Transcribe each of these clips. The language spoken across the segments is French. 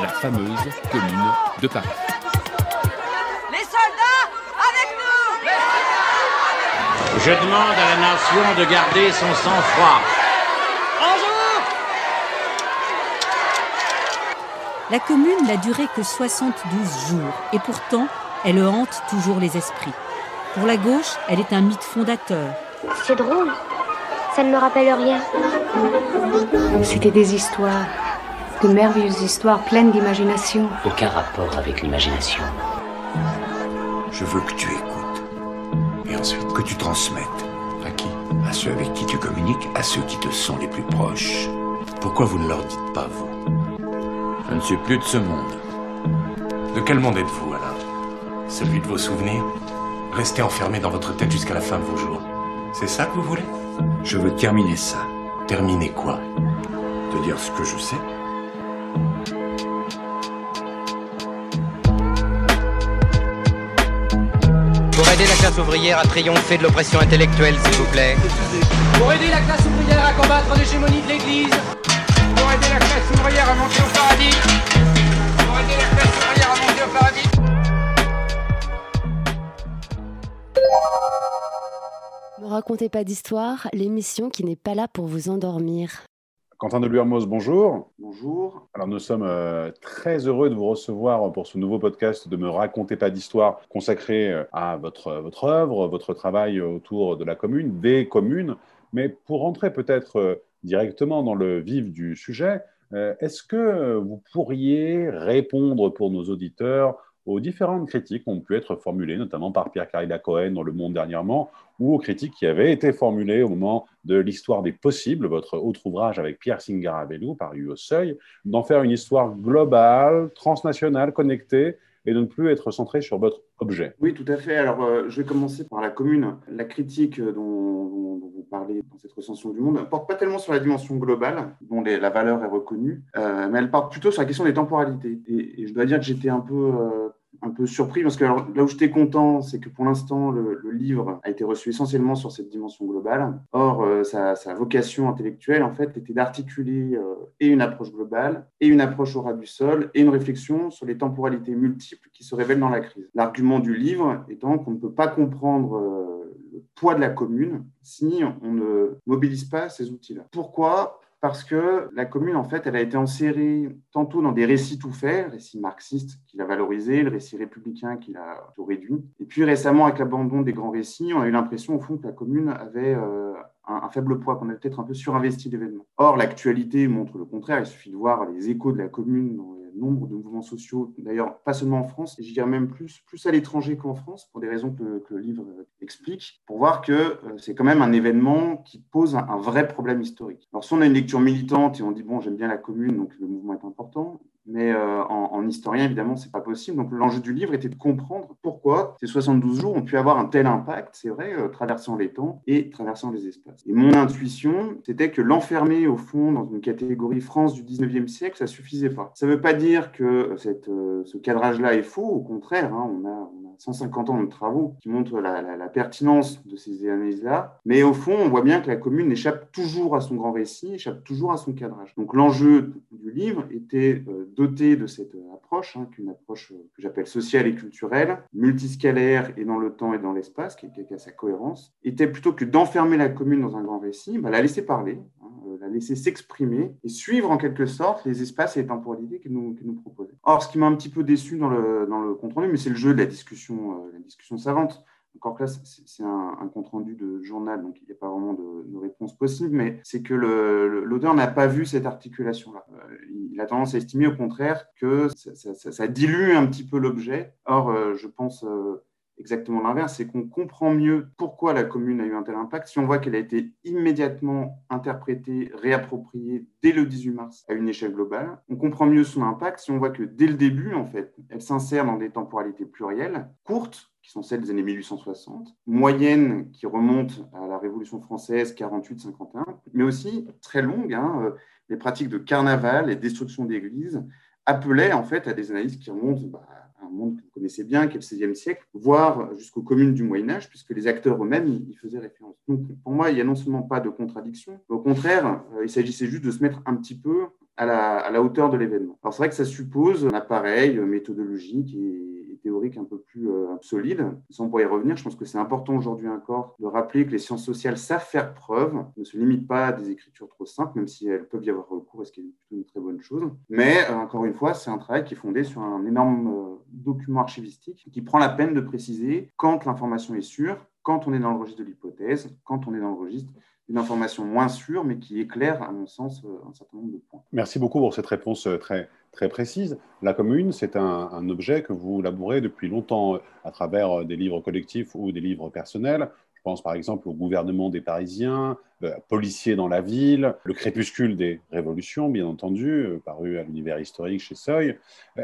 la fameuse commune de Paris. Les soldats, avec nous Je demande à la nation de garder son sang-froid. La commune n'a duré que 72 jours et pourtant, elle hante toujours les esprits. Pour la gauche, elle est un mythe fondateur. C'est drôle. Ça ne me rappelle rien. C'était des histoires, de merveilleuses histoires pleines d'imagination. Aucun rapport avec l'imagination. Je veux que tu écoutes. Et ensuite, que tu transmettes. À qui? À ceux avec qui tu communiques, à ceux qui te sont les plus proches. Pourquoi vous ne leur dites pas, vous? Je ne suis plus de ce monde. De quel monde êtes-vous alors? Celui de vos souvenirs? Restez enfermé dans votre tête jusqu'à la fin de vos jours. C'est ça que vous voulez? Je veux terminer ça. Terminer quoi? Te dire ce que je sais? Pour aider la classe ouvrière à triompher de l'oppression intellectuelle, s'il vous plaît. Pour aider la classe ouvrière à combattre l'hégémonie de l'Église. Pour aider la classe ouvrière à monter au paradis. Pour aider la classe ouvrière à monter au paradis. Ne racontez pas d'histoire, l'émission qui n'est pas là pour vous endormir. Quentin de Luermoz, bonjour. Bonjour. Alors nous sommes euh, très heureux de vous recevoir pour ce nouveau podcast de Me racontez pas d'histoire consacré euh, à votre, votre œuvre, votre travail autour de la commune, des communes. Mais pour rentrer peut-être euh, directement dans le vif du sujet, est-ce que vous pourriez répondre pour nos auditeurs aux différentes critiques qui ont pu être formulées, notamment par Pierre Carida Cohen dans Le Monde dernièrement, ou aux critiques qui avaient été formulées au moment de l'histoire des possibles, votre autre ouvrage avec Pierre Singarabellou, paru au Seuil, d'en faire une histoire globale, transnationale, connectée, et de ne plus être centré sur votre objet. Oui, tout à fait. Alors, euh, je vais commencer par la commune. La critique dont, dont, vous parlez dans cette recension du monde ne porte pas tellement sur la dimension globale, dont la valeur est reconnue, euh, mais elle porte plutôt sur la question des temporalités. Et, je dois dire que j'étais un peu... Euh, un peu surpris parce que là où j'étais content, c'est que pour l'instant, le, livre a été reçu essentiellement sur cette dimension globale. Or, euh, sa, sa, vocation intellectuelle, en fait, était d'articuler euh, et une approche globale, et une approche au ras du sol, et une réflexion sur les temporalités multiples qui se révèlent dans la crise. L'argument du livre étant qu'on ne peut pas comprendre euh, le poids de la commune si on ne mobilise pas ces outils-là. Pourquoi? Parce que la commune, en fait, elle a été enserrée tantôt dans des récits tout faits, le récit marxiste qu'il a valorisé, le récit républicain qu'il a tout réduit. Et puis récemment, avec l'abandon des grands récits, on a eu l'impression, au fond, que la commune avait euh, un, faible poids, qu'on avait peut-être un peu surinvesti d'événements. Or, l'actualité montre le contraire. Il suffit de voir les échos de la commune nombre de mouvements sociaux, d'ailleurs, pas seulement en France, je dirais même plus, plus à l'étranger qu'en France, pour des raisons que, le livre explique, pour voir que euh, c'est quand même un événement qui pose un, un vrai problème historique. Alors, si on a une lecture militante et on dit, bon, j'aime bien la commune, donc le mouvement est important, mais euh, en, en, historien, évidemment, c'est pas possible. Donc, l'enjeu du livre était de comprendre pourquoi ces 72 jours ont pu avoir un tel impact, c'est vrai, euh, traversant les temps et traversant les espaces. Et mon intuition, c'était que l'enfermer, au fond, dans une catégorie France du 19e siècle, ça suffisait pas. Ça veut pas dire que cette, euh, ce cadrage-là est faux. Au contraire, hein, on, a, 150 ans de travaux qui montrent la, pertinence de ces analyses-là. Mais au fond, on voit bien que la commune échappe toujours à son grand récit, échappe toujours à son cadrage. Donc, l'enjeu du livre était doté de cette approche, hein, qu'une approche que j'appelle sociale et culturelle, multiscalaire et dans le temps et dans l'espace, qui, qui, a sa cohérence, était plutôt que d'enfermer la commune dans un grand récit, bah, la laisser parler, la laisser s'exprimer et suivre en quelque sorte les espaces et les temporalités qu'elle nous, qu nous proposait. Or, ce qui m'a un petit peu déçu dans le, dans le compte rendu, mais c'est le jeu de la discussion, euh, la discussion savante, encore que là, c'est un, un, compte rendu de journal, donc il n'y a pas vraiment de, de réponse possible, mais c'est que l'auteur n'a pas vu cette articulation-là. Euh, il a tendance à estimer au contraire que ça, dilue un petit peu l'objet. Or, euh, je pense exactement l'inverse, c'est qu'on comprend mieux pourquoi la commune a eu un tel impact si on voit qu'elle a été immédiatement interprétée, réappropriée dès le 18 mars à une échelle globale. On comprend mieux son impact si on voit que dès le début, en fait, elle s'insère dans des temporalités plurielles, courtes, qui sont celles des années 1860, moyennes qui remontent à la Révolution française 48-51, mais aussi très longues. Hein, les pratiques de carnaval et destruction d'églises appelaient en fait à des analyses qui remontent bah, un monde que vous connaissez bien, qui est le XVIe siècle, voire jusqu'aux communes du Moyen Âge, puisque les acteurs eux-mêmes y faisaient référence. Donc pour moi, il n'y a non seulement pas de contradiction, au contraire, il s'agissait juste de se mettre un petit peu à la, à la hauteur de l'événement. Alors c'est vrai que ça suppose un appareil méthodologique et, théorique un peu plus euh, solide. Sans pour y revenir, je pense que c'est important aujourd'hui encore de rappeler que les sciences sociales savent faire preuve, ne se limitent pas à des écritures trop simples, même si elles peuvent y avoir recours, ce qui est plutôt une très bonne chose. Mais euh, encore une fois, c'est un travail qui est fondé sur un énorme euh, document archivistique qui prend la peine de préciser quand l'information est sûre, quand on est dans le registre de l'hypothèse, quand on est dans le registre une information moins sûre, mais qui éclaire, à mon sens, un certain nombre de points. Merci beaucoup pour cette réponse très, très précise. La commune, c'est un, objet que vous labourez depuis longtemps à travers des livres collectifs ou des livres personnels. Je pense par exemple au gouvernement des Parisiens, euh, Policiers dans la ville, Le crépuscule des révolutions, bien entendu, euh, paru à l'univers historique chez Seuil.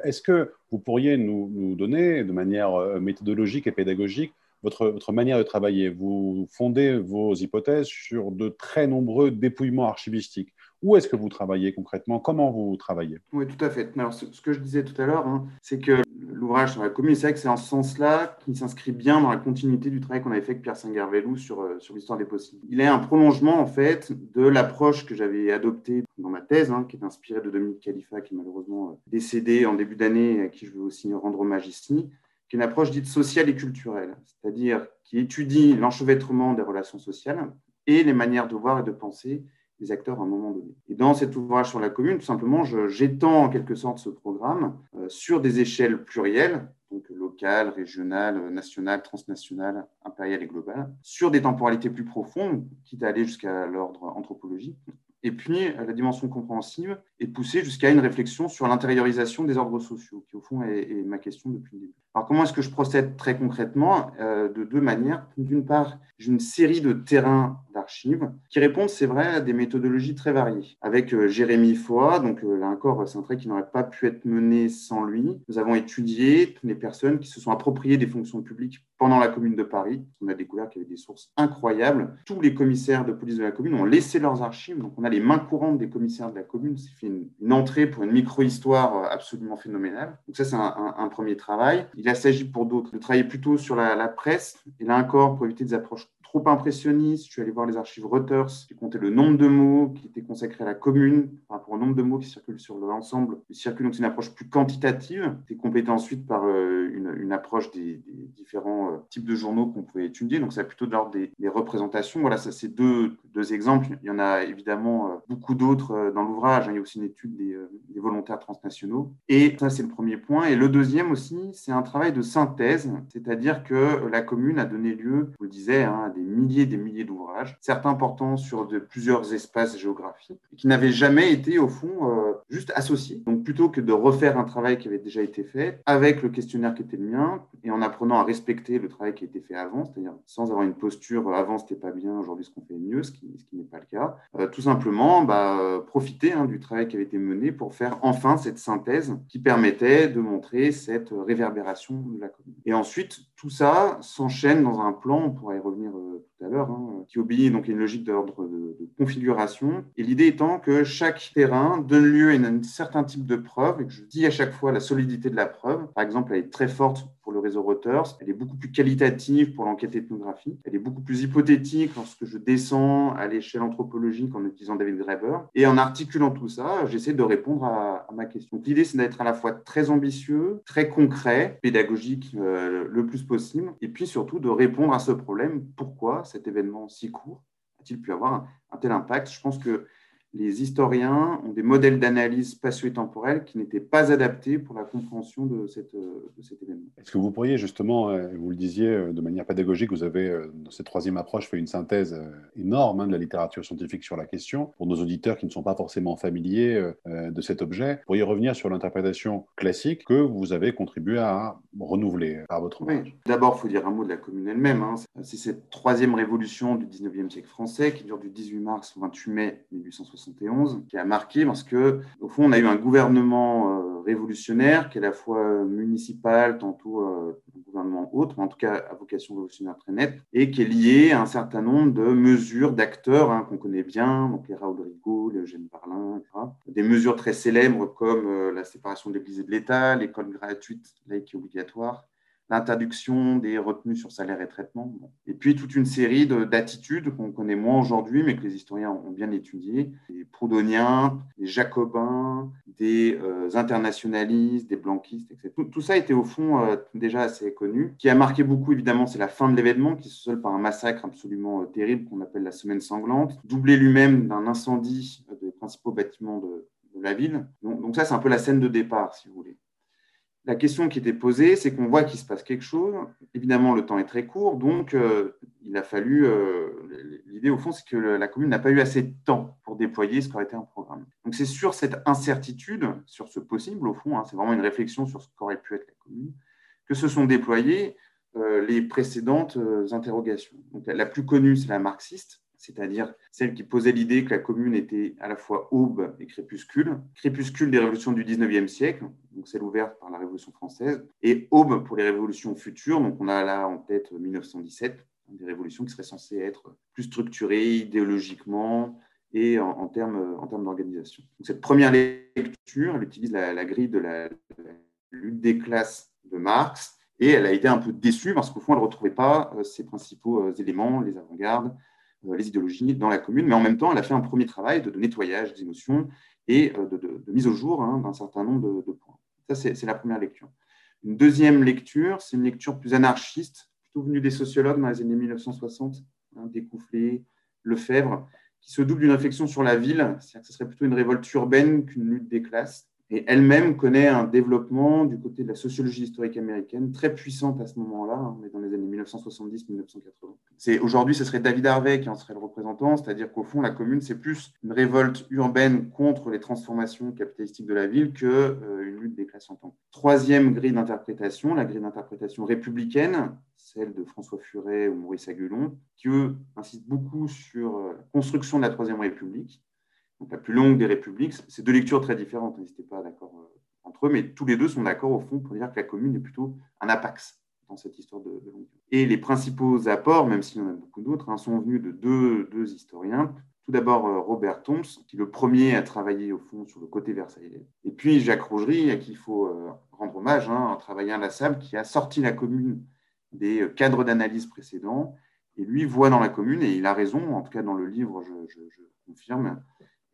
Est-ce que vous pourriez nous, nous donner, de manière euh, méthodologique et pédagogique, votre, manière de travailler. Vous fondez vos hypothèses sur de très nombreux dépouillements archivistiques. Où est-ce que vous travaillez concrètement? Comment vous travaillez? Oui, tout à fait. Alors, ce, que je disais tout à l'heure, hein, c'est que l'ouvrage sur la commune, c'est vrai que c'est en sens-là qui s'inscrit bien dans la continuité du travail qu'on avait fait avec Pierre Singervellou sur, euh, sur l'histoire des possibles. Il est un prolongement, en fait, de l'approche que j'avais adoptée dans ma thèse, hein, qui est inspirée de Dominique Khalifa, qui est malheureusement euh, décédé en début d'année, à qui je veux aussi rendre hommage ici, qui est une approche dite sociale et culturelle, c'est-à-dire qui étudie l'enchevêtrement des relations sociales et les manières de voir et de penser des acteurs à un moment donné. Et dans cet ouvrage sur la commune, tout simplement, j'étends en quelque sorte ce programme euh, sur des échelles plurielles, donc locales, régionales, nationales, transnationales, impériales et globales, sur des temporalités plus profondes, quitte à aller jusqu'à l'ordre anthropologique, et puis, la dimension compréhensive est poussée jusqu'à une réflexion sur l'intériorisation des ordres sociaux, qui au fond est, ma question depuis le début. Alors, comment est-ce que je procède très concrètement euh, De deux manières? D'une part, j'ai une série de terrains d'archives qui répondent, c'est vrai, à des méthodologies très variées. Avec euh, Jérémy Foy, donc euh, là encore, c'est un trait qui n'aurait pas pu être mené sans lui. Nous avons étudié les personnes qui se sont appropriées des fonctions publiques pendant la Commune de Paris. On a découvert qu'il y avait des sources incroyables. Tous les commissaires de police de la Commune ont laissé leurs archives, donc on a les mains courantes des commissaires de la Commune. C'est une, entrée pour une micro-histoire absolument phénoménale. Donc ça, c'est un, premier travail. Il s'agit pour d'autres de travailler plutôt sur la, la presse. Et là encore, pour éviter des approches trop impressionniste. Je suis allé voir les archives Reuters, j'ai compté le nombre de mots qui étaient consacrés à la commune par rapport au nombre de mots qui circulent sur l'ensemble. Il circule donc c'est une approche plus quantitative. C'est complété ensuite par euh, une, approche des, différents euh, types de journaux qu'on pouvait étudier. Donc c'est plutôt de l'ordre des, représentations. Voilà, ça c'est deux, deux, exemples. Il y en a évidemment euh, beaucoup d'autres dans l'ouvrage. Il y a aussi une étude des, volontaires transnationaux. Et ça c'est le premier point. Et le deuxième aussi, c'est un travail de synthèse, c'est-à-dire que la commune a donné lieu, je vous le disais, hein, à des des milliers et des milliers d'ouvrages, certains portant sur de plusieurs espaces géographiques, qui n'avaient jamais été, au fond, euh, juste associés. Donc, plutôt que de refaire un travail qui avait déjà été fait, avec le questionnaire qui était le mien, et en apprenant à respecter le travail qui a été fait avant, c'est-à-dire sans avoir une posture euh, avant c'était pas bien, aujourd'hui ce qu'on fait mieux, ce qui, ce qui n'est pas le cas, euh, tout simplement bah, profiter hein, du travail qui avait été mené pour faire enfin cette synthèse qui permettait de montrer cette réverbération de la commune. Et ensuite, tout ça s'enchaîne dans un plan, on pourra y revenir tout à l'heure, hein, qui obéit donc à une logique d'ordre de, configuration. Et l'idée étant que chaque terrain donne lieu à un certain type de preuve, et que je dis à chaque fois la solidité de la preuve. Par exemple, elle est très forte le réseau Reuters, elle est beaucoup plus qualitative pour l'enquête ethnographique, elle est beaucoup plus hypothétique lorsque je descends à l'échelle anthropologique en utilisant David Graeber. Et en articulant tout ça, j'essaie de répondre à, ma question. L'idée, c'est d'être à la fois très ambitieux, très concret, pédagogique euh, le plus possible, et puis surtout de répondre à ce problème. Pourquoi cet événement si court a-t-il pu avoir un, tel impact? Je pense que les historiens ont des modèles d'analyse spatio-temporelle qui n'étaient pas adaptés pour la compréhension de, cette, de cet événement. Est-ce que vous pourriez justement, euh, vous le disiez euh, de manière pédagogique, vous avez euh, dans cette troisième approche fait une synthèse énorme hein, de la littérature scientifique sur la question. Pour nos auditeurs qui ne sont pas forcément familiers de cet objet, vous pourriez revenir sur l'interprétation classique que vous avez contribué à renouveler par votre ouvrage. Oui. D'abord, il faut dire un mot de la commune elle-même. Hein. C'est cette troisième révolution du 19e siècle français qui dure du 18 mars au 28 mai 1860 qui a marqué parce que, au fond, on a eu un gouvernement euh, révolutionnaire qui est à la fois municipal, tantôt euh, un gouvernement autre, mais en tout cas à vocation révolutionnaire très nette, et qui est lié à un certain nombre de mesures d'acteurs hein, qu'on connaît bien, donc les Raoul Rigaud, les Eugène Barlin, etc. Des mesures très célèbres comme euh, la séparation de l'Église et de l'État, l'école gratuite, laïque et obligatoire, l'interdiction des retenues sur salaire et traitement. Et puis toute une série d'attitudes qu'on connaît moins aujourd'hui, mais que les historiens ont bien étudiées. Des proudhoniens, des jacobins, des euh, internationalistes, des blanquistes, etc. Tout, ça était au fond euh, déjà assez connu. Ce qui a marqué beaucoup, évidemment, c'est la fin de l'événement, qui se solde par un massacre absolument euh, terrible qu'on appelle la Semaine sanglante, doublé lui-même d'un incendie des principaux bâtiments de, la ville. donc ça, c'est un peu la scène de départ, si vous voulez la question qui était posée, c'est qu'on voit qu'il se passe quelque chose. Évidemment, le temps est très court, donc euh, il a fallu. Euh, l'idée, au fond, c'est que la commune n'a pas eu assez de temps pour déployer ce qui aurait été un programme. Donc, c'est sur cette incertitude, sur ce possible, au fond, hein, c'est vraiment une réflexion sur ce qu'aurait pu être la commune, que se sont déployées euh, les précédentes interrogations. La plus connue, c'est la marxiste, c'est-à-dire celle qui posait l'idée que la commune était à la fois aube et crépuscule, crépuscule des révolutions du 19e siècle, donc celle ouverte par la Révolution française, et aube pour les révolutions futures, donc on a là en tête 1917, des révolutions qui seraient censées être plus structurées idéologiquement et en, termes, en termes d'organisation. Cette première lecture, elle utilise la, grille de la, lutte des classes de Marx, et elle a été un peu déçue parce qu'au fond, elle ne retrouvait pas euh, ses principaux euh, éléments, les avant-gardes, les idéologies dans la commune, mais en même temps, elle a fait un premier travail de, nettoyage des émotions et euh, de, mise au jour hein, d'un certain nombre de, points. Ça, c'est la première lecture. Une deuxième lecture, c'est une lecture plus anarchiste, plutôt venue des sociologues dans les années 1960, hein, Découfflé, Lefebvre, qui se double d'une réflexion sur la ville, c'est-à-dire que ce serait plutôt une révolte urbaine qu'une lutte des classes. Et elle-même connaît un développement du côté de la sociologie historique américaine très puissante à ce moment-là. Hein. Dans les années 1970-1980. C'est aujourd'hui, ce serait David Harvey qui en serait le représentant, c'est-à-dire qu'au fond, la commune, c'est plus une révolte urbaine contre les transformations capitalistiques de la ville que euh, une lutte des classes en tant. Troisième grille d'interprétation, la grille d'interprétation républicaine, celle de François Furet ou Maurice Agulon, qui eux insistent beaucoup sur euh, la construction de la Troisième République la plus longue des républiques. C'est deux lectures très différentes, n'hésitez pas d'accord euh, entre eux, mais tous les deux sont d'accord au fond pour dire que la commune est plutôt un apax dans cette histoire de, longue Et les principaux apports, même s'il y en a beaucoup d'autres, hein, sont venus de deux, historiens. Tout d'abord euh, Robert Toms, qui est le premier à travailler au fond sur le côté versaillais. Et puis Jacques Rougerie, à qui il faut euh, rendre hommage, hein, un travailleur inlassable qui a sorti la commune des cadres d'analyse précédents. Et lui voit dans la commune, et il a raison, en tout cas dans le livre, je confirme,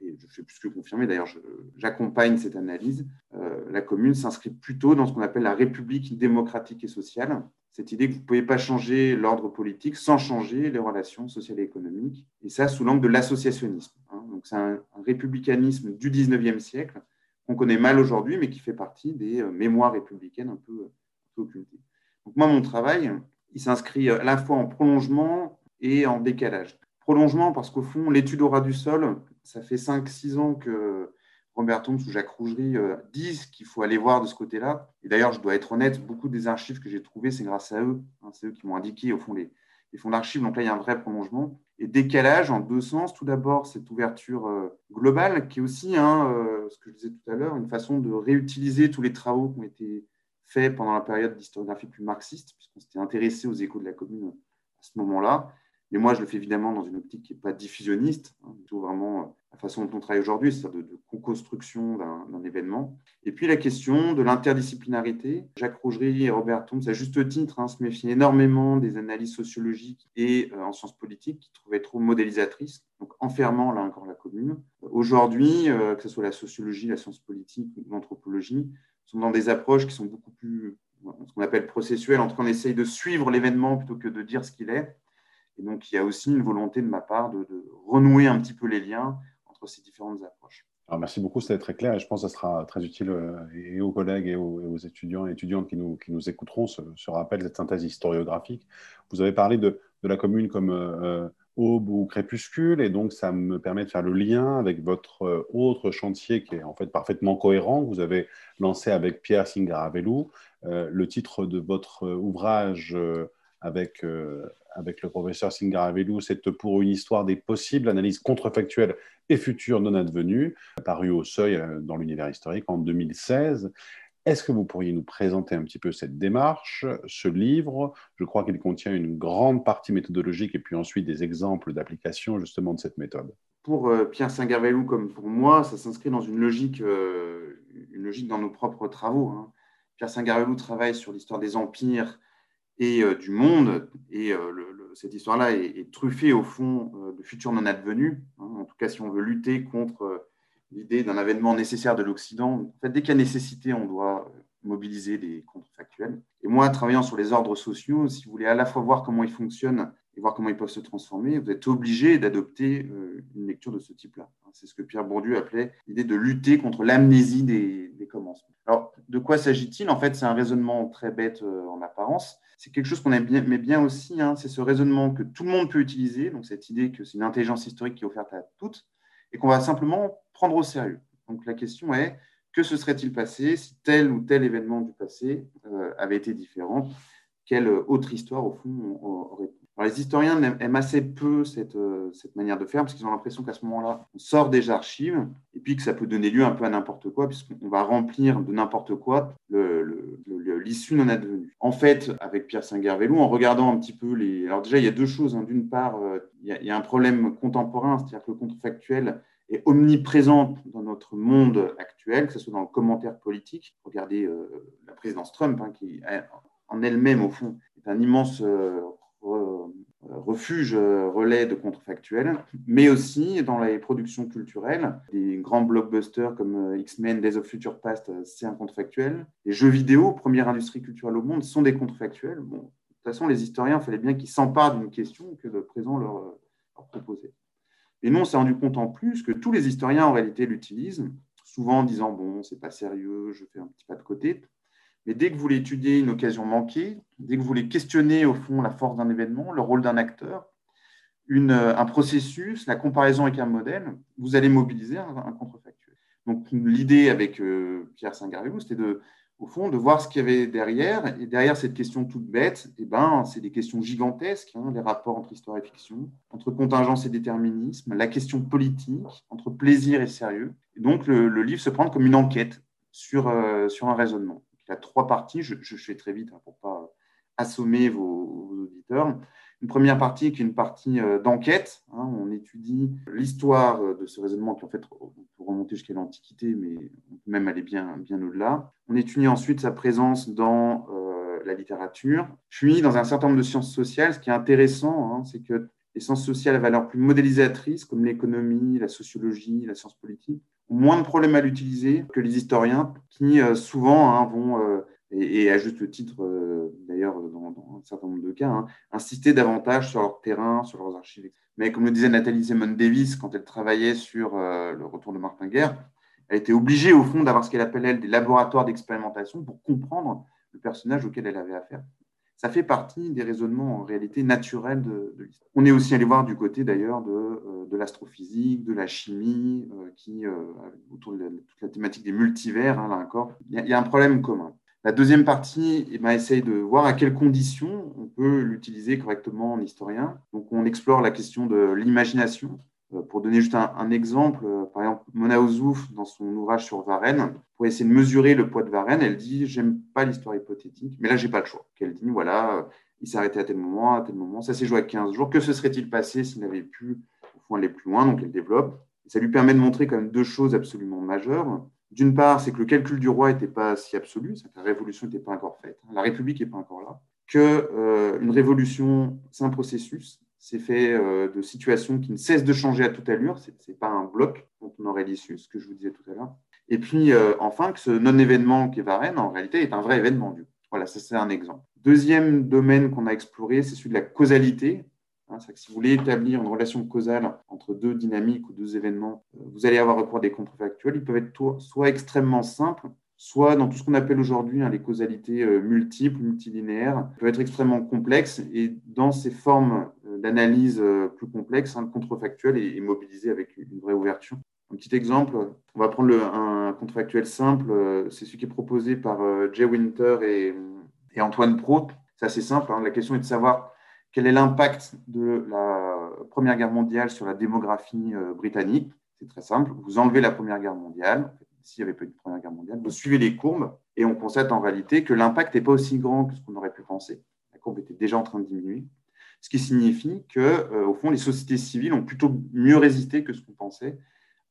et je fais plus que confirmer, d'ailleurs, j'accompagne cette analyse, euh, la commune s'inscrit plutôt dans ce qu'on appelle la République démocratique et sociale, cette idée que vous ne pouvez pas changer l'ordre politique sans changer les relations sociales et économiques, et ça sous l'angle de l'associationnisme. Hein. C'est un, républicanisme du 19e siècle qu'on connaît mal aujourd'hui, mais qui fait partie des euh, mémoires républicaines un peu, un peu occultées. Donc moi, mon travail, il s'inscrit à la fois en prolongement et en décalage. Prolongement parce qu'au fond, l'étude au ras du sol, ça fait 5-6 ans que Robert Thoms ou Jacques Rougerie euh, disent qu'il faut aller voir de ce côté-là. Et d'ailleurs, je dois être honnête, beaucoup des archives que j'ai trouvées, c'est grâce à eux. Hein, c'est eux qui m'ont indiqué, au fond, les, fonds d'archives. Donc là, il y a un vrai prolongement. Et décalage en deux sens. Tout d'abord, cette ouverture euh, globale, qui est aussi, hein, euh, ce que je disais tout à l'heure, une façon de réutiliser tous les travaux qui ont été faits pendant la période d'historiographie plus marxiste, puisqu'on s'était intéressé aux échos de la commune à ce moment-là. Mais moi, je le fais évidemment dans une optique qui n'est pas diffusionniste, hein, plutôt vraiment euh, la façon dont on travaille aujourd'hui, c'est-à-dire de, co-construction d'un événement. Et puis la question de l'interdisciplinarité. Jacques Rougerie et Robert Thoms, à juste titre, hein, se méfient énormément des analyses sociologiques et euh, en sciences politiques qui trouvaient trop modélisatrices, donc enfermant là encore la commune. Aujourd'hui, euh, que ce soit la sociologie, la science politique ou l'anthropologie, sont dans des approches qui sont beaucoup plus ce qu'on appelle processuelles, entre on essaye de suivre l'événement plutôt que de dire ce qu'il est. Et donc, il y a aussi une volonté de ma part de, renouer un petit peu les liens entre ces différentes approches. Alors, merci beaucoup, c'était très clair et je pense que ça sera très utile euh, et aux collègues et aux, étudiants et étudiantes qui nous, écouteront ce, ce, rappel, cette synthèse historiographique. Vous avez parlé de, la commune comme euh, aube ou crépuscule et donc ça me permet de faire le lien avec votre euh, autre chantier qui est en fait parfaitement cohérent. Vous avez lancé avec Pierre Singaravelou. le titre de votre ouvrage avec avec le professeur Singaravelou, c'est pour une histoire des possibles, analyse contrefactuelle et future non advenue, paru au seuil euh, dans l'univers historique en 2016. Est-ce que vous pourriez nous présenter un petit peu cette démarche, ce livre? Je crois qu'il contient une grande partie méthodologique et puis ensuite des exemples d'application justement de cette méthode. Pour euh, Pierre Singarvelou comme pour moi, ça s'inscrit dans une logique, euh, une logique dans nos propres travaux. Hein. Pierre Saint-Garelou travaille sur l'histoire des empires et du monde, et cette histoire-là est, truffée au fond de futurs non advenus. Hein. en tout cas, si on veut lutter contre l'idée d'un avènement nécessaire de l'Occident, dès qu'il y a nécessité, on doit mobiliser des contrefactuels. Et moi, travaillant sur les ordres sociaux, si vous voulez à la fois voir comment ils fonctionnent et voir comment ils peuvent se transformer, vous êtes obligé d'adopter euh, une lecture de ce type-là. C'est ce que Pierre Bourdieu appelait l'idée de lutter contre l'amnésie des, commencements. Alors, de quoi s'agit-il? En fait, c'est un raisonnement très bête euh, en apparence. C'est quelque chose qu'on aime bien, mais bien aussi, hein, c'est ce raisonnement que tout le monde peut utiliser, donc cette idée que c'est une intelligence historique qui est offerte à toutes, et qu'on va simplement prendre au sérieux. Donc la question est, que se serait-il passé si tel ou tel événement du passé euh, avait été différent? Quelle autre histoire, au fond, aurait les historiens aiment assez peu cette, euh, cette manière de faire parce qu'ils ont l'impression qu'à ce moment-là, on sort des archives et puis que ça peut donner lieu un peu à n'importe quoi puisqu'on va remplir de n'importe quoi l'issue non advenue. En fait, avec Pierre Saint-Gervellou, en regardant un petit peu les... Alors déjà, il y a deux choses. Hein. D'une part, euh, il, y a, un problème contemporain, c'est-à-dire que le contrefactuel est omniprésente dans notre monde actuel, que ce soit dans le commentaire politique. Regardez euh, la présidence Trump, hein, qui en elle-même, au fond, est un immense refuge, euh, relais de contrefactuels, mais aussi dans les productions culturelles. Des grands blockbusters comme X-Men, Days of Future Past, c'est un contrefactuel. Les jeux vidéo, première industrie culturelle au monde, sont des contrefactuels. De toute façon, les historiens, il fallait bien qu'ils s'emparent d'une question que le présent leur, leur proposait. Et nous, on s'est rendu compte en plus que tous les historiens, en réalité, l'utilisent, souvent en disant Bon, c'est pas sérieux, je fais un petit pas de côté. Mais dès que vous voulez étudier une occasion manquée, dès que vous voulez questionner, au fond, la force d'un événement, le rôle d'un acteur, une, un processus, la comparaison avec un modèle, vous allez mobiliser un, contrefactuel. Donc, l'idée avec euh, Pierre Saint-Garrigou, c'était de au fond, de voir ce qu'il y avait derrière. Et derrière cette question toute bête, eh ben, c'est des questions gigantesques, hein, les rapports entre histoire et fiction, entre contingence et déterminisme, la question politique, entre plaisir et sérieux. Et donc, le, livre se prend comme une enquête sur, euh, sur un raisonnement. Il y a trois parties, je, fais très vite hein, pour ne pas assommer vos, auditeurs. Une première partie qui est une partie euh, d'enquête. Hein, on étudie l'histoire euh, de ce raisonnement qui, en fait, peut remonter jusqu'à l'Antiquité, mais on peut même aller bien, bien au-delà. On étudie ensuite sa présence dans euh, la littérature, puis dans un certain nombre de sciences sociales. Ce qui est intéressant, hein, c'est que les sciences sociales à valeur plus modélisatrice, comme l'économie, la sociologie, la science politique, ont moins de problèmes à l'utiliser que les historiens, qui souvent hein, vont et, à juste titre, euh, d'ailleurs, dans, un certain nombre de cas, hein, insister davantage sur leur terrain, sur leurs archives. Mais comme le disait Nathalie Simone Davis quand elle travaillait sur euh, le retour de Martin Guerre, elle était obligée, au fond, d'avoir ce qu'elle appelle, elle, des laboratoires d'expérimentation pour comprendre le personnage auquel elle avait affaire. Ça fait partie des raisonnements en réalité naturels de, l'histoire. On est aussi allé voir du côté d'ailleurs de, euh, de l'astrophysique, de la chimie, qui, autour de toute la thématique des multivers, hein, là encore, il y, a un problème commun. La deuxième partie eh ben, essaye de voir à quelles conditions on peut l'utiliser correctement en historien. Donc, on explore la question de l'imagination. Euh, pour donner juste un, exemple, euh, par exemple, Mona Ozouf, dans son ouvrage sur Varenne, pour essayer de mesurer le poids de Varenne, elle dit J'aime pas l'histoire hypothétique, mais là, j'ai pas le choix. Elle dit Voilà, euh, il s'est arrêté à tel moment, à tel moment, ça s'est joué à 15 jours. Que se serait-il passé s'il n'avait pu, au fond, aller plus loin Donc, elle développe. ça lui permet de montrer quand même deux choses absolument majeures. D'une part, c'est que le calcul du roi n'était pas si absolu, c'est que la révolution n'était pas encore faite, hein. la République n'est pas encore là, qu'une euh, une révolution, c'est un processus, c'est fait euh, de situations qui ne cessent de changer à toute allure, ce n'est pas un bloc dont on aurait l'issue, ce que je vous disais tout à l'heure. Et puis, euh, enfin, que ce non-événement qui est Varennes, en réalité, est un vrai événement. Du Voilà, ça c'est un exemple. Deuxième domaine qu'on a exploré, c'est celui de la causalité. Hein, si vous voulez établir une relation causale entre deux dynamiques ou deux événements, euh, vous allez avoir recours à des contrefactuels. Ils peuvent être soit extrêmement simples, soit dans tout ce qu'on appelle aujourd'hui hein, les causalités multiples, multilinéaires, peuvent être extrêmement complexes. Et dans ces formes d'analyse plus complexes, hein, le contrefactuel est, mobilisé avec une vraie ouverture. Un petit exemple, on va prendre un contrefactuel simple, c'est celui qui est proposé par Jay Winter et, et Antoine Pro. C'est assez simple, la question est de savoir quel est l'impact de la Première Guerre mondiale sur la démographie euh, britannique C'est très simple. Vous enlevez la Première Guerre mondiale. S'il n'y avait pas eu de Première Guerre mondiale, vous suivez les courbes et on constate en réalité que l'impact n'est pas aussi grand que ce qu'on aurait pu penser. La courbe était déjà en train de diminuer. Ce qui signifie que, euh, au fond, les sociétés civiles ont plutôt mieux résisté que ce qu'on pensait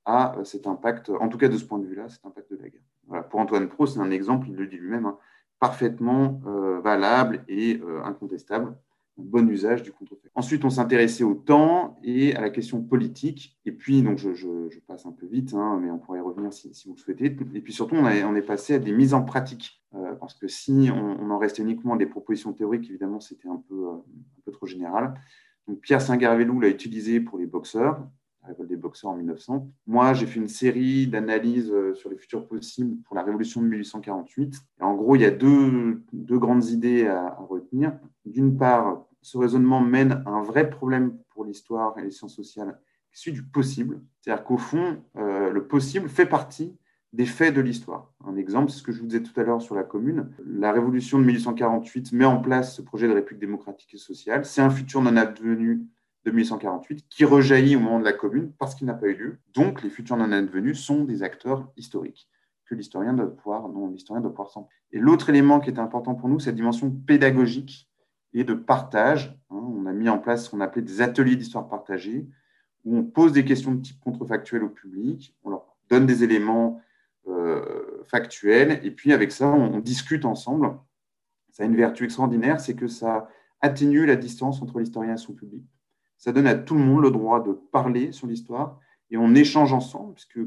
à euh, cet impact, en tout cas de ce point de vue-là, cet impact de la guerre. Pour Antoine Pro, c'est un exemple, il le dit lui-même, hein. parfaitement valable et incontestable bon usage du contrefait. Ensuite, on s'intéressait au temps et à la question politique. Et puis, donc je, passe un peu vite, hein, mais on pourrait y revenir si, vous le souhaitez. Et puis surtout, on, est passé à des mises en pratique. Euh, parce que si on, en restait uniquement à des propositions théoriques, évidemment, c'était un peu, euh, un peu trop général. Pierre Saint-Garvelou l'a utilisé pour les boxeurs, la révolte des boxeurs en 1900. Moi, j'ai fait une série d'analyses euh, sur les futurs possibles pour la révolution de 1848. Et en gros, il y a deux, deux grandes idées à retenir. D'une part, ce raisonnement mène à un vrai problème pour l'histoire et les sciences sociales, celui du possible. C'est-à-dire qu'au fond, euh, le possible fait partie des faits de l'histoire. Un exemple, c'est ce que je vous disais tout à l'heure sur la commune. La révolution de 1848 met en place ce projet de république démocratique et sociale. C'est un futur non advenu de 1848 qui rejaillit au moment de la commune parce qu'il n'a pas eu lieu. Donc, les futurs non advenus sont des acteurs historiques que l'historien doit pouvoir, non, l'historien doit pouvoir s'en. Et l'autre élément qui est important pour nous, c'est la dimension pédagogique et de partage. Hein. On a mis en place ce qu'on appelait des ateliers d'histoire partagée, où on pose des questions de type contrefactuel au public, on leur donne des éléments euh, factuels, et puis avec ça, on, discute ensemble. Ça a une vertu extraordinaire, c'est que ça atténue la distance entre l'historien et son public. Ça donne à tout le monde le droit de parler sur l'histoire, et on échange ensemble, puisque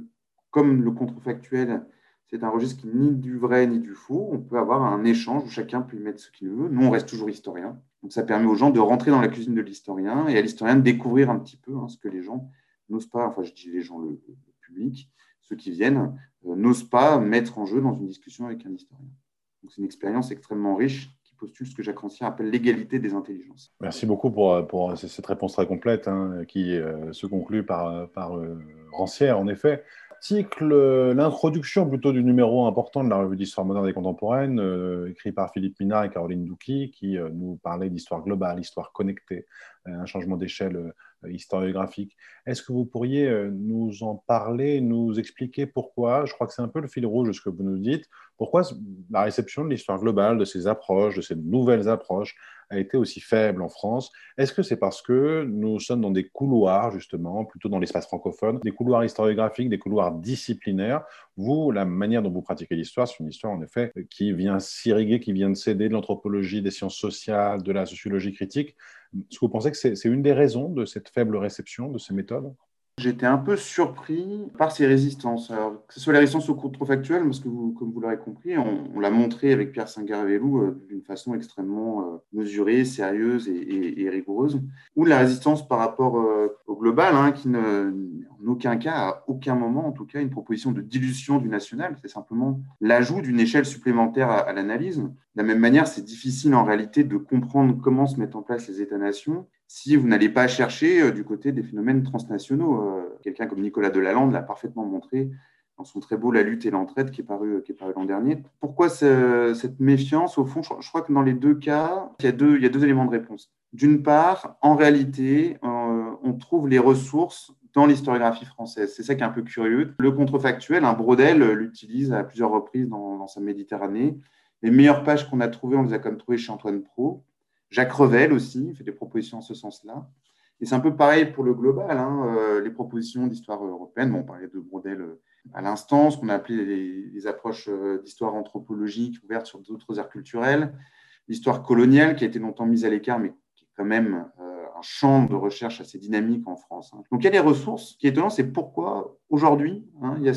comme le contrefactuel c'est un registre qui ni du vrai ni du faux. On peut avoir un échange où chacun peut y mettre ce qu'il veut. Nous, on reste toujours historien. Donc, ça permet aux gens de rentrer dans la cuisine de l'historien et à l'historien de découvrir un petit peu hein, ce que les gens n'osent pas, enfin, je dis les gens, le, public, ceux qui viennent, euh, n'osent pas mettre en jeu dans une discussion avec un historien. Donc, c'est une expérience extrêmement riche qui postule ce que Jacques Rancière appelle l'égalité des intelligences. Merci beaucoup pour, pour cette réponse très complète hein, qui euh, se conclut par, par euh, Rancière, en effet l'introduction plutôt du numéro important de la revue d'histoire moderne et contemporaine, euh, écrit par Philippe Minard et Caroline Douki, qui euh, nous parlait d'histoire globale, histoire connectée, euh, un changement d'échelle historiographique. Est-ce que vous pourriez nous en parler, nous expliquer pourquoi? Je crois que c'est un peu le fil rouge de ce que vous nous dites. Pourquoi la réception de l'histoire globale, de ces approches, de ces nouvelles approches, a été aussi faible en France? Est-ce que c'est parce que nous sommes dans des couloirs, justement, plutôt dans l'espace francophone, des couloirs historiographiques, des couloirs disciplinaires? Vous, la manière dont vous pratiquez l'histoire, c'est une histoire, en effet, qui vient s'irriguer, qui vient de céder de l'anthropologie, des sciences sociales, de la sociologie critique. Est-ce que vous pensez que c'est une des raisons de cette faible réception de ces méthodes? J'étais un peu surpris par ces résistances. que ce soit la résistance au contrefactuel, parce que comme vous l'aurez compris, on, l'a montré avec Pierre Saint-Garvelou euh, d'une façon extrêmement euh, mesurée, sérieuse et, rigoureuse, ou la résistance par rapport euh, au global, hein, qui ne, en aucun cas, à aucun moment, en tout cas, une proposition de dilution du national. C'est simplement l'ajout d'une échelle supplémentaire à, l'analyse. De la même manière, c'est difficile en réalité de comprendre comment se mettent en place les États-nations si vous n'allez pas chercher euh, du côté des phénomènes transnationaux. Euh, quelqu'un comme Nicolas Delalande l'a parfaitement montré dans son très beau La lutte et l'entraide qui est paru, paru l'an dernier. Pourquoi cette méfiance Au fond, je crois que dans les deux cas, il y a deux, éléments de réponse. D'une part, en réalité, euh, on trouve les ressources dans l'historiographie française. C'est ça qui est un peu curieux. Le contrefactuel, un Brodel l'utilise à plusieurs reprises dans, sa Méditerranée. Les meilleures pages qu'on a trouvées, on les a comme trouvées chez Antoine Pro. Jacques Revel aussi fait des propositions en ce sens-là. Et c'est un peu pareil pour le global. Hein, euh, les propositions d'histoire européenne, on parlait de Brodel euh, à l'instant, ce qu'on a appelé les, approches euh, d'histoire anthropologique ouvertes sur d'autres aires culturelles, l'histoire coloniale qui a été longtemps mise à l'écart, mais qui est quand même un champ de recherche assez dynamique en France. Hein. Donc il y a des ressources. Ce qui est étonnant, c'est pourquoi aujourd'hui hein, il y a,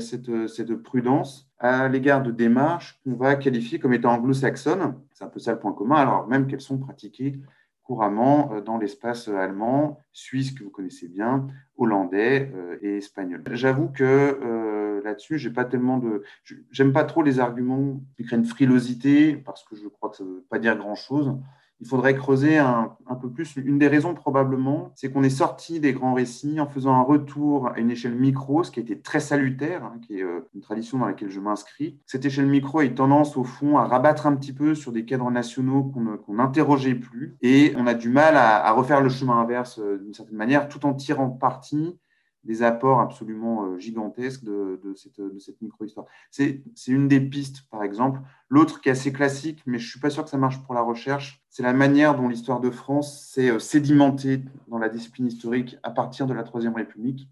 cette, prudence à l'égard de démarches qu'on va qualifier comme étant anglo-saxonnes. C'est un peu ça le point commun, alors même qu'elles sont pratiquées couramment euh, dans l'espace allemand, suisse que vous connaissez bien, hollandais euh, et espagnol. J'avoue que euh, là-dessus, j'ai pas tellement de, j'aime pas trop les arguments qui créent une frilosité parce que je crois que ça veut pas dire grand-chose il faudrait creuser un, peu plus. Une des raisons probablement, c'est qu'on est sorti des grands récits en faisant un retour à une échelle micro, ce qui était très salutaire, hein, qui est euh, une tradition dans laquelle je m'inscris. Cette échelle micro a eu tendance au fond à rabattre un petit peu sur des cadres nationaux qu'on n'interrogeait plus, et on a du mal à, à refaire le chemin inverse euh, d'une certaine manière, tout en tirant parti des apports absolument euh, gigantesques de, cette, cette micro-histoire. C'est une des pistes, par exemple. L'autre qui est assez classique, mais je ne suis pas sûr que ça marche pour la recherche, c'est la manière dont l'histoire de France s'est euh, sédimentée dans la discipline historique à partir de la Troisième République.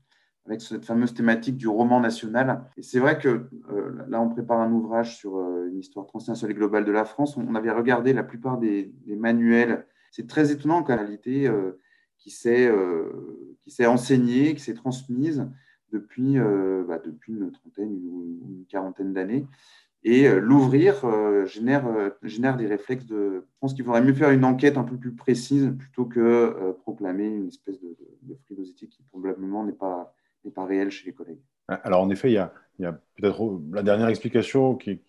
avec cette fameuse thématique du roman national. Et c'est vrai que là, on prépare un ouvrage sur une histoire transnationale et globale de la France. On avait regardé la plupart des, manuels. C'est très étonnant qu'en réalité, qui s'est enseignée, qui s'est transmise depuis, bah, depuis une trentaine ou une quarantaine d'années. Et euh, l'ouvrir euh, génère, euh, des réflexes de. Je pense qu'il faudrait mieux faire une enquête un peu plus précise plutôt que proclamer une espèce de, de, frilosité qui probablement n'est pas, réelle chez les collègues. Alors, en effet, il y a, peut-être la dernière explication qui,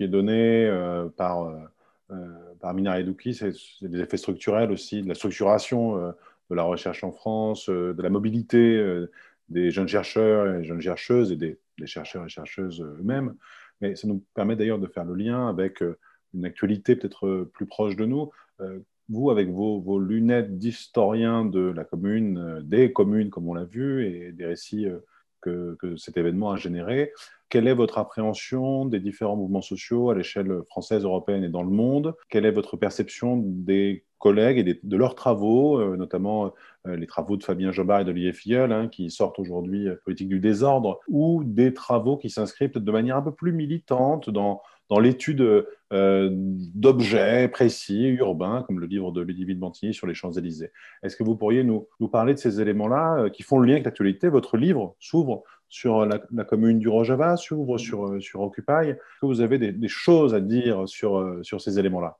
est donnée par, euh, par c'est des effets structurels aussi, de la structuration de la recherche en France, de la mobilité des jeunes chercheurs et jeunes chercheuses et des, chercheurs et chercheuses eux-mêmes. Mais ça nous permet d'ailleurs de faire le lien avec euh, une actualité peut-être euh, plus proche de nous. Euh, vous, avec vos, lunettes d'historien de la commune, des communes, comme on l'a vu, et des récits que, que, cet événement a généré, quelle est votre appréhension des différents mouvements sociaux à l'échelle française, européenne et dans le monde? Quelle est votre perception des collègues et de leurs travaux, euh, notamment euh, les travaux de Fabien Jobard et d'Olivier Filleul, hein, qui sortent aujourd'hui euh, Politique du désordre, ou des travaux qui s'inscrivent de manière un peu plus militante dans, dans l'étude d'objets précis, urbains, comme le livre de Ludivine Bantigny sur les Champs-Élysées? Est-ce que vous pourriez nous parler de ces éléments-là qui font le lien avec l'actualité? Votre livre s'ouvre sur la, commune du Rojava, s'ouvre sur, sur Occupy. Est-ce que vous avez des, des choses à dire sur, sur ces éléments-là?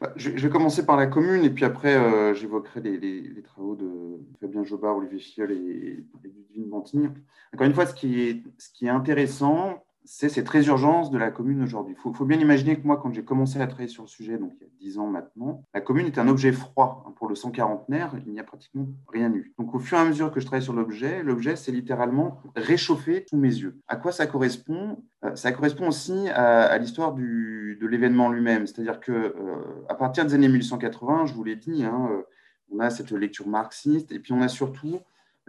Bah, je, vais commencer par la commune et puis après, euh, j'évoquerai les, travaux de Fabien Jobard, Olivier Fiol et, et Ludivine Bantigny. Encore une fois, ce qui est, ce qui est intéressant, c'est cette résurgence de la commune aujourd'hui. Il faut, bien imaginer que moi, quand j'ai commencé à travailler sur le sujet, donc il y a dix ans maintenant, la commune est un objet froid. Hein, pour le 140naire, il n'y a pratiquement rien eu. Donc au fur et à mesure que je travaille sur l'objet, l'objet s'est littéralement réchauffé sous mes yeux. À quoi ça correspond? Euh, Ça correspond aussi à, l'histoire de l'événement lui-même. C'est-à-dire que euh, à partir des années 1880, je vous l'ai dit, hein, euh, on a cette lecture marxiste et puis on a surtout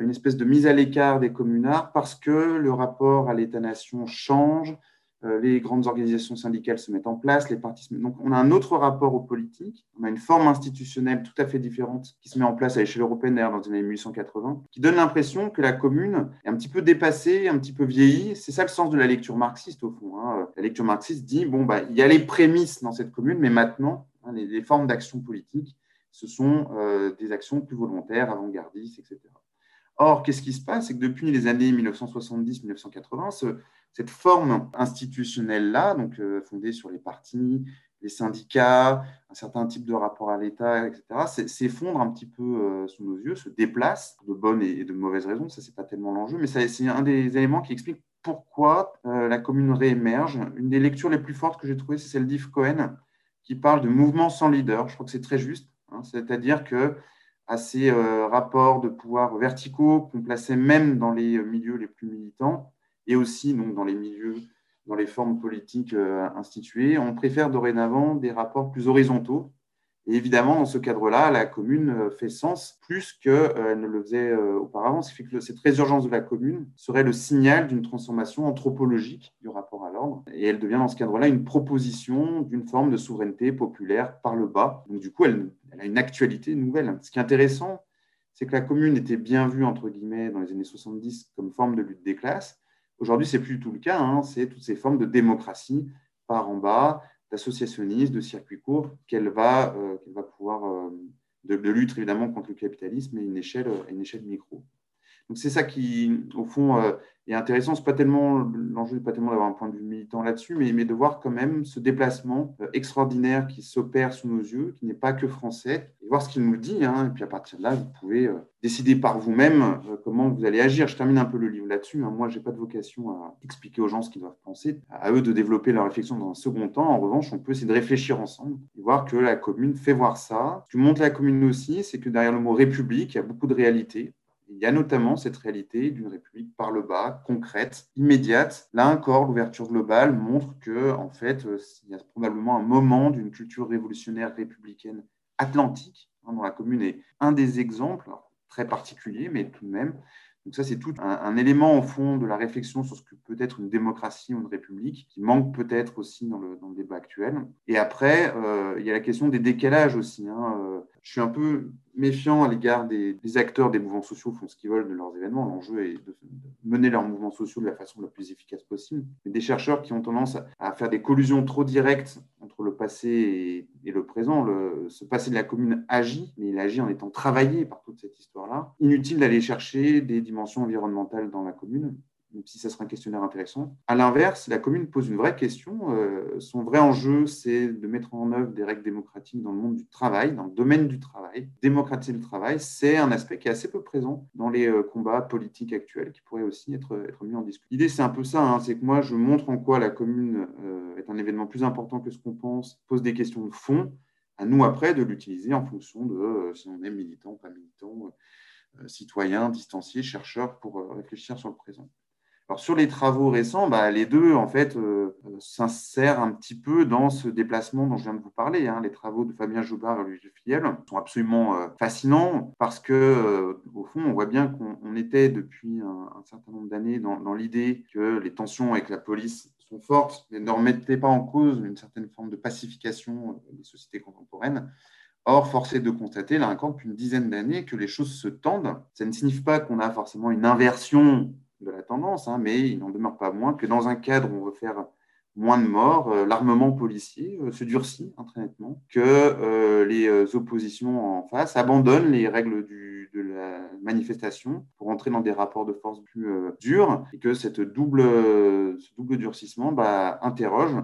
une espèce de mise à l'écart des communards parce que le rapport à l'État-nation change, euh, les grandes organisations syndicales se mettent en place, les partis Donc, on a un autre rapport aux politiques, on a une forme institutionnelle tout à fait différente qui se met en place à l'échelle européenne, d'ailleurs, dans les années 1880, qui donne l'impression que la commune est un petit peu dépassée, un petit peu vieillie. C'est ça le sens de la lecture marxiste, au fond. Hein. La lecture marxiste dit bon, bah, il y a les prémices dans cette commune, mais maintenant, hein, les, formes d'action politique, ce sont euh, des actions plus volontaires, avant-gardistes, etc. Or, qu'est-ce qui se passe? C'est que depuis les années 1970-1980, cette forme institutionnelle-là, donc euh, fondée sur les partis, les syndicats, un certain type de rapport à l'État, etc., s'effondre un petit peu euh, sous nos yeux, se déplace de bonnes et de mauvaises raisons. Ça, c'est pas tellement l'enjeu, mais c'est un des éléments qui explique pourquoi euh, la commune réémerge. Une des lectures les plus fortes que j'ai trouvées, c'est celle d'Yves Cohen, qui parle de mouvement sans leader. Je crois que c'est très juste. Hein. C'est-à-dire que à ces euh, rapports de pouvoir verticaux qu'on plaçait même dans les milieux les plus militants et aussi donc, dans les milieux, dans les formes politiques euh, instituées. On préfère dorénavant des rapports plus horizontaux et évidemment, dans ce cadre-là, la commune euh, fait sens plus qu'elle euh, ne le faisait euh, auparavant. Ce qui fait que cette résurgence de la commune serait le signal d'une transformation anthropologique du rapport à l'ordre. Et elle devient dans ce cadre-là une proposition d'une forme de souveraineté populaire par le bas. Donc du coup, elle, a une actualité nouvelle. Ce qui est intéressant, c'est que la commune était bien vue, entre guillemets, dans les années 70 comme forme de lutte des classes. Aujourd'hui, c'est plus du tout le cas. Hein. C'est toutes ces formes de démocratie par en bas, d'associationnisme, de circuit court, qu'elle va, euh, va pouvoir, euh, de, lutte évidemment contre le capitalisme une échelle, une échelle micro. Donc c'est ça qui, au fond, euh, est intéressant. C'est pas tellement l'enjeu n'est pas tellement d'avoir un point de vue militant là-dessus, mais, de voir quand même ce déplacement euh, extraordinaire qui s'opère sous nos yeux, qui n'est pas que français, et voir ce qu'il nous dit. Hein. et puis à partir de là, vous pouvez euh, décider par vous-même comment vous allez agir. Je termine un peu le livre là-dessus. Hein. Moi, j'ai pas de vocation à expliquer aux gens ce qu'ils doivent penser, à eux de développer leur réflexion dans un second temps. En revanche, on peut essayer de réfléchir ensemble et voir que la commune fait voir ça. Que montre la commune aussi, c'est que derrière le mot république, il y a beaucoup de réalité. Il y a notamment cette réalité d'une république par le bas, concrète, immédiate. Là encore, l'ouverture globale montre que, en fait, euh, il y a probablement un moment d'une culture révolutionnaire républicaine atlantique, hein, dont la commune est un des exemples, très particulier, mais tout de même, Donc ça, c'est tout un, élément au fond de la réflexion sur ce que peut être une démocratie ou une république, qui manque peut-être aussi dans le, débat actuel. Et après, euh, il y a la question des décalages aussi. Hein. Euh, je suis un peu méfiant à l'égard des, acteurs des mouvements sociaux font ce qu'ils veulent de leurs événements. L'enjeu est de mener leurs mouvements sociaux de la façon la plus efficace possible. Mais des chercheurs qui ont tendance à, faire des collusions trop directes entre le passé et, le présent. Le, ce passé de la commune agit, mais il agit en étant travaillé par toute cette histoire-là. Inutile d'aller chercher des dimensions environnementales dans la commune même si ça sera un questionnaire intéressant. À l'inverse, la commune pose une vraie question. Euh, son vrai enjeu, c'est de mettre en œuvre des règles démocratiques dans le monde du travail, dans le domaine du travail. Démocratiser le travail, c'est un aspect qui est assez peu présent dans les euh, combats politiques actuels, qui pourrait aussi être, mis en discussion. L'idée, c'est un peu ça, hein, c'est que moi, je montre en quoi la commune euh, est un événement plus important que ce qu'on pense, pose des questions de fond, à nous après de l'utiliser en fonction de si on est militant, pas militant, citoyen, distancié, chercheur, pour réfléchir sur le présent. Alors sur les travaux récents, bah, les deux en fait euh, s'insèrent un petit peu dans ce déplacement dont je viens de vous parler. Hein. Les travaux de Fabien Joubard et Louis Fiel sont absolument euh, fascinants parce que euh, au fond, on voit bien qu'on était depuis un, certain nombre d'années dans, l'idée que les tensions avec la police sont fortes, mais ne remettaient pas en cause une certaine forme de pacification des sociétés contemporaines. Or, force est de constater, là encore, depuis une dizaine d'années, que les choses se tendent. Ça ne signifie pas qu'on a forcément une inversion de la tendance, hein, mais il n'en demeure pas moins que dans un cadre où on veut faire moins de morts, euh, l'armement policier euh, se durcit hein, très nettement, que euh, les oppositions en face abandonnent les règles de la manifestation pour entrer dans des rapports de force plus durs, et que cette double, ce double durcissement bah, interroge.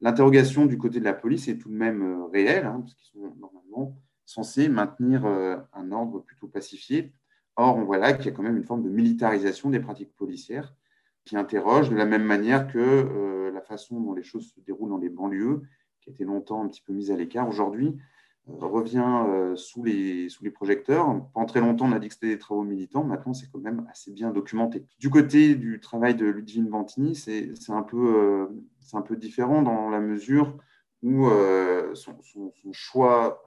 L'interrogation du côté de la police est tout de même réelle, hein, parce qu'ils sont normalement censés maintenir un ordre plutôt pacifié, Or, on voit là qu'il y a quand même une forme de militarisation des pratiques policières qui interroge de la même manière que euh, la façon dont les choses se déroulent dans les banlieues, qui a été longtemps un petit peu mise à l'écart, aujourd'hui euh, revient euh, sous, les, sous les projecteurs. Pendant très longtemps, on a dit que c'était des travaux militants. Maintenant, c'est quand même assez bien documenté. Du côté du travail de Ludivine Bantini, c'est un, peu, différent dans la mesure où son, choix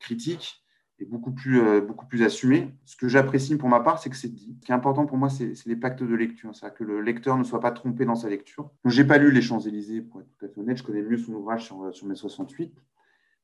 critique beaucoup plus, euh, beaucoup plus assumé. Ce que j'apprécie pour ma part, c'est que c'est dit. Ce qui est important pour moi, c'est les pactes de lecture, c'est-à-dire que le lecteur ne soit pas trompé dans sa lecture. Je n'ai pas lu Les Champs-Élysées, pour être tout à fait honnête, je connais mieux son ouvrage sur, sur mai 68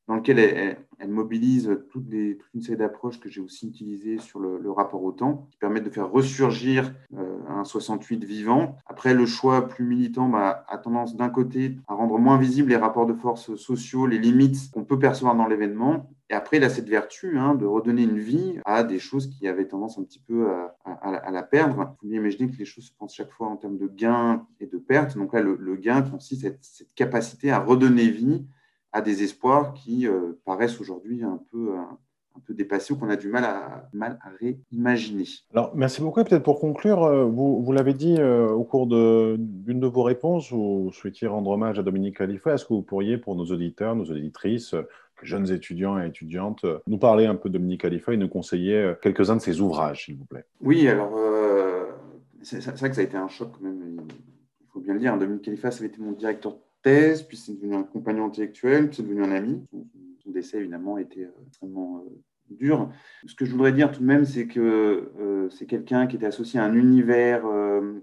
dans lequel elle, mobilise toutes les, toute une série d'approches que j'ai aussi utilisées sur le, rapport au temps, qui permettent de faire ressurgir euh, un 68 vivant. Après, le choix plus militant bah, a tendance d'un côté à rendre moins visibles les rapports de force sociaux, les limites qu'on peut percevoir dans l'événement, et après, il a cette vertu hein, de redonner une vie à des choses qui avaient tendance un petit peu à, la perdre. Il faut bien imaginer que les choses se pensent chaque fois en termes de gains et de pertes. Donc là, le, gain consiste à cette capacité à redonner vie à des espoirs qui euh, paraissent aujourd'hui un peu, euh, un, peu dépassés ou qu'on a du mal à, mal à réimaginer. Alors, merci beaucoup. Peut-être pour conclure, euh, vous, vous l'avez dit au cours d'une de, vos réponses, vous souhaitiez rendre hommage à Dominique Khalifa. Est-ce que vous pourriez, pour nos auditeurs, nos auditrices, jeunes étudiants et étudiantes, nous parler un peu de Dominique Khalifa et nous conseiller quelques-uns de ses ouvrages, s'il vous plaît? Oui, alors, c'est vrai que ça a été un choc quand même. Il faut bien le dire. Dominique Khalifa, ça avait été mon directeur puis c'est devenu un compagnon intellectuel, puis c'est devenu un ami. Son, décès, évidemment, été euh, extrêmement euh, dur. Ce que je voudrais dire tout de même, c'est que euh, c'est quelqu'un qui était associé à un univers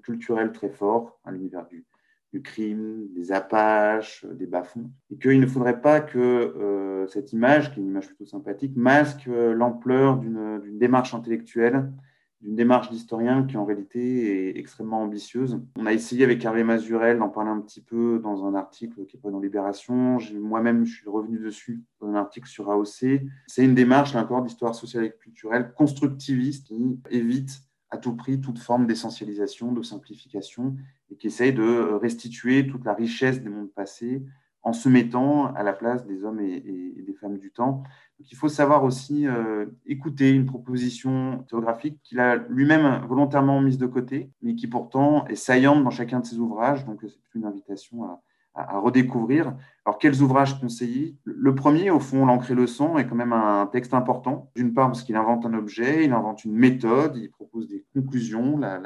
culturel très fort, à l'univers du, du, crime, des Apaches, des bas-fonds, et qu'il ne faudrait pas que cette image, qui est une image plutôt sympathique, masque l'ampleur d'une démarche intellectuelle d'une démarche d'historien qui en réalité est extrêmement ambitieuse. On a essayé avec Hervé Mazurel d'en parler un petit peu dans un article qui est pas dans Libération. Moi-même, je suis revenu dessus dans un article sur AOC. C'est une démarche, là encore, d'histoire sociale et culturelle constructiviste qui évite à tout prix toute forme d'essentialisation, de simplification et qui essaye de restituer toute la richesse des mondes passés en se mettant à la place des hommes et, des femmes du temps. il faut savoir aussi euh, écouter une proposition géographique qu'il a lui-même volontairement mise de côté, mais qui pourtant est saillante dans chacun de ses ouvrages. Donc c'est une invitation à, à, redécouvrir. Alors, quels ouvrages conseiller Le premier, au fond, L'encre le sang, est quand même un texte important. D'une part, parce qu'il invente un objet, il invente une méthode, il propose des conclusions, la,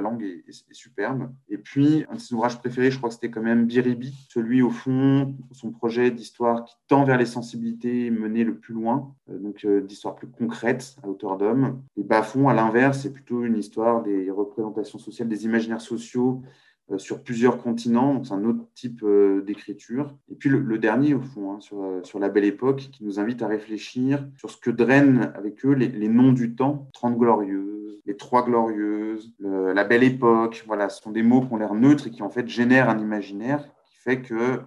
langue est, superbe. Et puis, un de ses ouvrages préférés, je crois que c'était quand même Biribi, celui, au fond, son projet d'histoire qui tend vers les sensibilités menées le plus loin, euh, donc euh, d'histoire plus concrète, à hauteur d'homme. Et Bafon, à l'inverse, c'est plutôt une histoire des représentations sociales, des imaginaires sociaux sur plusieurs continents, c'est un autre type euh, d'écriture. Et puis le, dernier, au fond, hein, sur, euh, sur, la belle époque, qui nous invite à réfléchir sur ce que drainent avec eux les, noms du temps, Trente Glorieuses, les Trois Glorieuses, la belle époque. Voilà, ce sont des mots qui ont l'air neutres et qui en fait génèrent un imaginaire qui fait que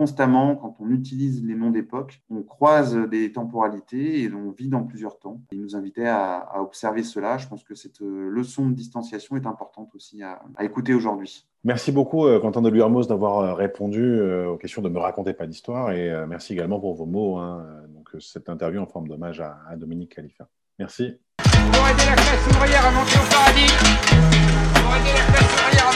constamment, quand on utilise les noms d'époque, on croise des temporalités et on vit dans plusieurs temps. Il nous invitait à, observer cela. Je pense que cette euh, leçon de distanciation est importante aussi à, écouter aujourd'hui. Merci beaucoup, euh, Quentin de Luermos, d'avoir euh, répondu aux questions de Me raconter pas d'histoire. Et merci également pour vos mots. Hein. Donc, cette interview en forme d'hommage à, Dominique Khalifa. Merci. Pour aider la classe ouvrière à monter au paradis, pour aider la classe ouvrière